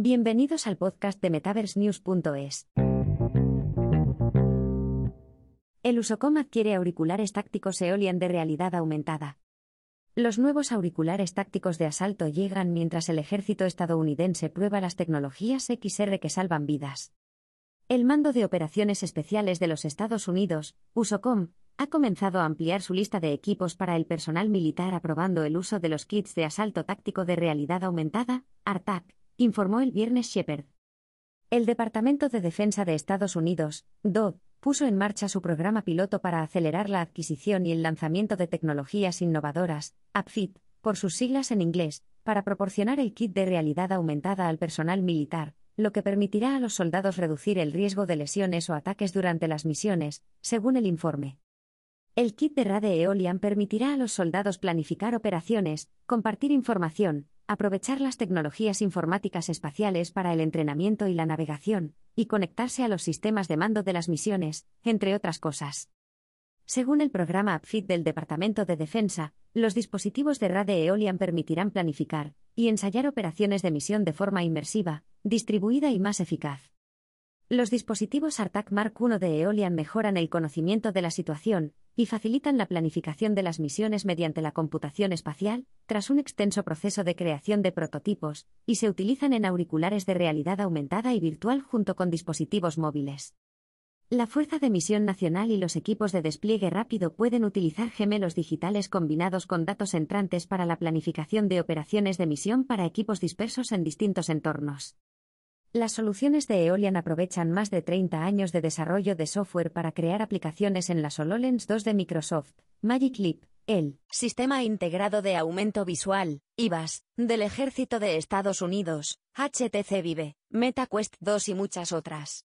Bienvenidos al podcast de MetaverseNews.es. El Usocom adquiere auriculares tácticos Eolian de realidad aumentada. Los nuevos auriculares tácticos de asalto llegan mientras el ejército estadounidense prueba las tecnologías XR que salvan vidas. El Mando de Operaciones Especiales de los Estados Unidos, USOCOM, ha comenzado a ampliar su lista de equipos para el personal militar aprobando el uso de los kits de asalto táctico de realidad aumentada, ARTAC, informó el viernes Shepard. El Departamento de Defensa de Estados Unidos, DOD, puso en marcha su programa piloto para acelerar la adquisición y el lanzamiento de tecnologías innovadoras, APFIT, por sus siglas en inglés, para proporcionar el kit de realidad aumentada al personal militar, lo que permitirá a los soldados reducir el riesgo de lesiones o ataques durante las misiones, según el informe. El kit de Rade Eolian permitirá a los soldados planificar operaciones, compartir información, aprovechar las tecnologías informáticas espaciales para el entrenamiento y la navegación, y conectarse a los sistemas de mando de las misiones, entre otras cosas. Según el programa APFIT del Departamento de Defensa, los dispositivos de Rade Eolian permitirán planificar y ensayar operaciones de misión de forma inmersiva, distribuida y más eficaz. Los dispositivos ARTAC Mark I de Eolian mejoran el conocimiento de la situación y facilitan la planificación de las misiones mediante la computación espacial, tras un extenso proceso de creación de prototipos, y se utilizan en auriculares de realidad aumentada y virtual junto con dispositivos móviles. La Fuerza de Misión Nacional y los equipos de despliegue rápido pueden utilizar gemelos digitales combinados con datos entrantes para la planificación de operaciones de misión para equipos dispersos en distintos entornos. Las soluciones de Eolian aprovechan más de 30 años de desarrollo de software para crear aplicaciones en las HoloLens 2 de Microsoft, Magic Leap, el Sistema Integrado de Aumento Visual, IVAS, del Ejército de Estados Unidos, HTC Vive, MetaQuest 2 y muchas otras.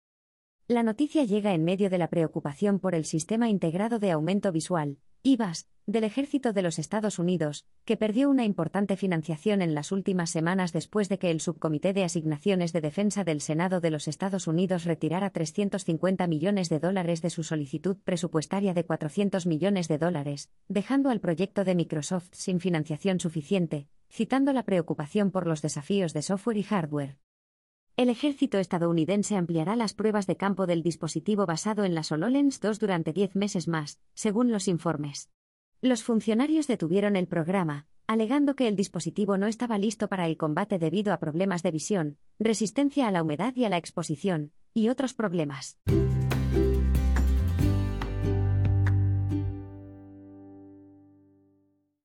La noticia llega en medio de la preocupación por el Sistema Integrado de Aumento Visual, IVAS, del Ejército de los Estados Unidos, que perdió una importante financiación en las últimas semanas después de que el Subcomité de Asignaciones de Defensa del Senado de los Estados Unidos retirara 350 millones de dólares de su solicitud presupuestaria de 400 millones de dólares, dejando al proyecto de Microsoft sin financiación suficiente, citando la preocupación por los desafíos de software y hardware. El ejército estadounidense ampliará las pruebas de campo del dispositivo basado en las HoloLens 2 durante 10 meses más, según los informes. Los funcionarios detuvieron el programa, alegando que el dispositivo no estaba listo para el combate debido a problemas de visión, resistencia a la humedad y a la exposición, y otros problemas.